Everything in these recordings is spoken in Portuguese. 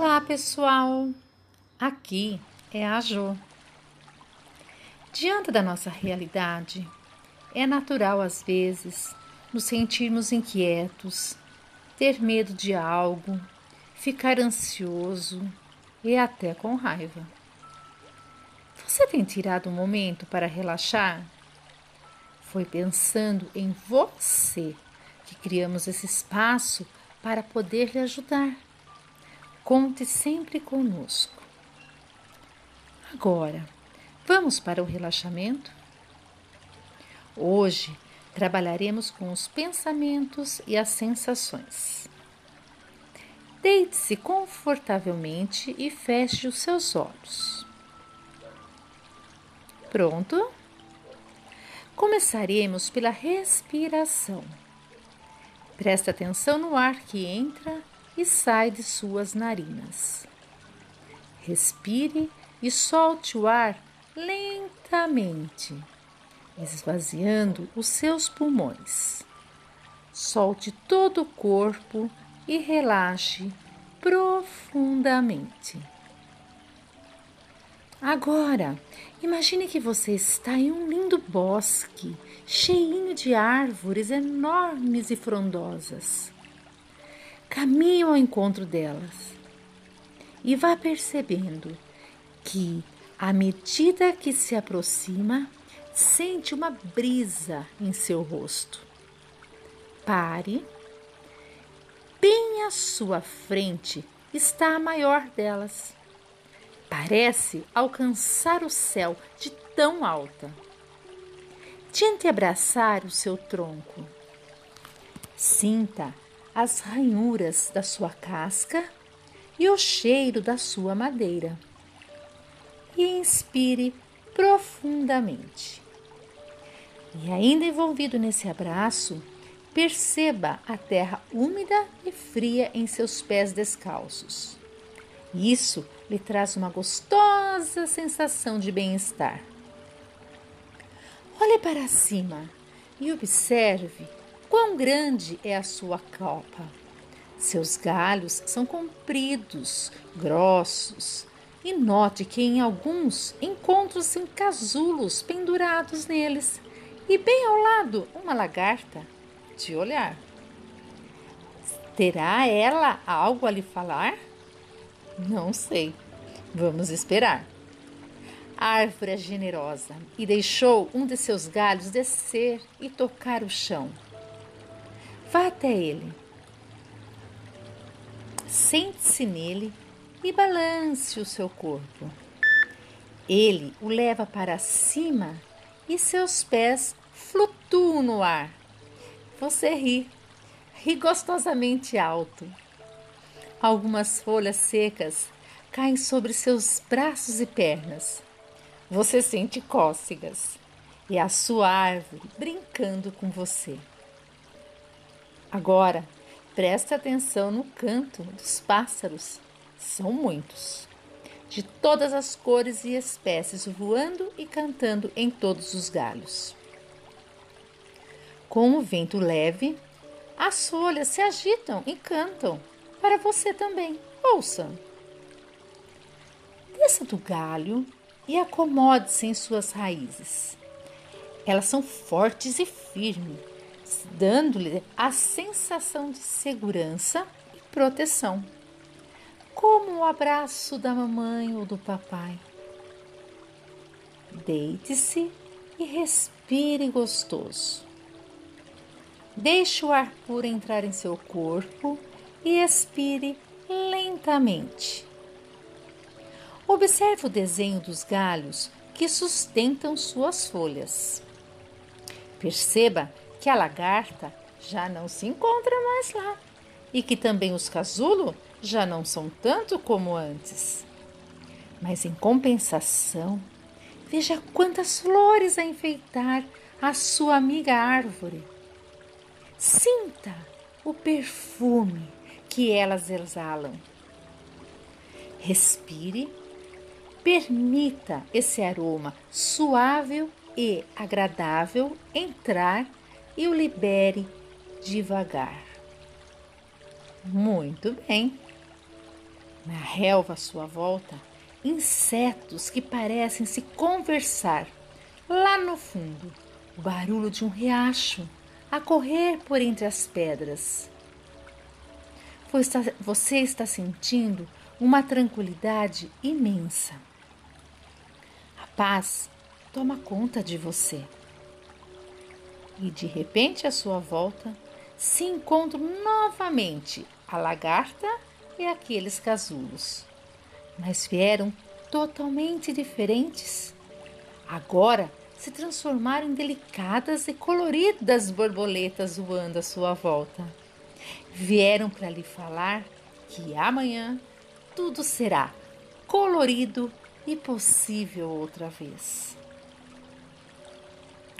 Olá, pessoal! Aqui é a Jo. Diante da nossa realidade, é natural às vezes nos sentirmos inquietos, ter medo de algo, ficar ansioso e até com raiva. Você tem tirado um momento para relaxar? Foi pensando em você que criamos esse espaço para poder lhe ajudar. Conte sempre conosco. Agora, vamos para o relaxamento? Hoje trabalharemos com os pensamentos e as sensações. Deite-se confortavelmente e feche os seus olhos. Pronto? Começaremos pela respiração. Preste atenção no ar que entra e sai de suas narinas. Respire e solte o ar lentamente, esvaziando os seus pulmões. Solte todo o corpo e relaxe profundamente. Agora, imagine que você está em um lindo bosque, cheinho de árvores enormes e frondosas caminhe ao encontro delas e vá percebendo que, à medida que se aproxima, sente uma brisa em seu rosto. Pare. Bem à sua frente está a maior delas. Parece alcançar o céu de tão alta. Tente abraçar o seu tronco. Sinta as ranhuras da sua casca e o cheiro da sua madeira. E inspire profundamente. E ainda envolvido nesse abraço, perceba a terra úmida e fria em seus pés descalços. Isso lhe traz uma gostosa sensação de bem-estar. Olhe para cima e observe Quão grande é a sua copa? Seus galhos são compridos, grossos, e note que em alguns encontram-se casulos pendurados neles, e bem ao lado uma lagarta de olhar. Terá ela algo a lhe falar? Não sei. Vamos esperar. A árvore é generosa e deixou um de seus galhos descer e tocar o chão. Vá até ele. Sente-se nele e balance o seu corpo. Ele o leva para cima e seus pés flutuam no ar. Você ri, ri gostosamente alto. Algumas folhas secas caem sobre seus braços e pernas. Você sente cócegas e a sua árvore brincando com você. Agora, preste atenção no canto dos pássaros. São muitos, de todas as cores e espécies, voando e cantando em todos os galhos. Com o vento leve, as folhas se agitam e cantam para você também. Ouça! Desça do galho e acomode-se em suas raízes. Elas são fortes e firmes dando-lhe a sensação de segurança e proteção, como o abraço da mamãe ou do papai. Deite-se e respire gostoso. Deixe o ar puro entrar em seu corpo e expire lentamente. Observe o desenho dos galhos que sustentam suas folhas. Perceba que a lagarta já não se encontra mais lá e que também os casulos já não são tanto como antes. Mas em compensação, veja quantas flores a enfeitar a sua amiga árvore. Sinta o perfume que elas exalam. Respire, permita esse aroma suave e agradável entrar e o libere devagar. Muito bem. Na relva à sua volta, insetos que parecem se conversar. Lá no fundo, o barulho de um riacho a correr por entre as pedras. Você está sentindo uma tranquilidade imensa. A paz toma conta de você. E de repente, à sua volta, se encontram novamente a lagarta e aqueles casulos. Mas vieram totalmente diferentes. Agora se transformaram em delicadas e coloridas borboletas voando à sua volta. Vieram para lhe falar que amanhã tudo será colorido e possível outra vez.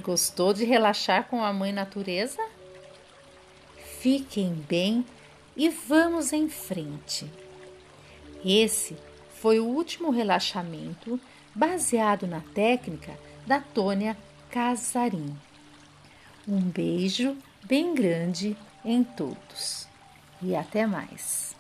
Gostou de relaxar com a mãe natureza? Fiquem bem e vamos em frente. Esse foi o último relaxamento baseado na técnica da Tônia Casarim. Um beijo bem grande em todos e até mais.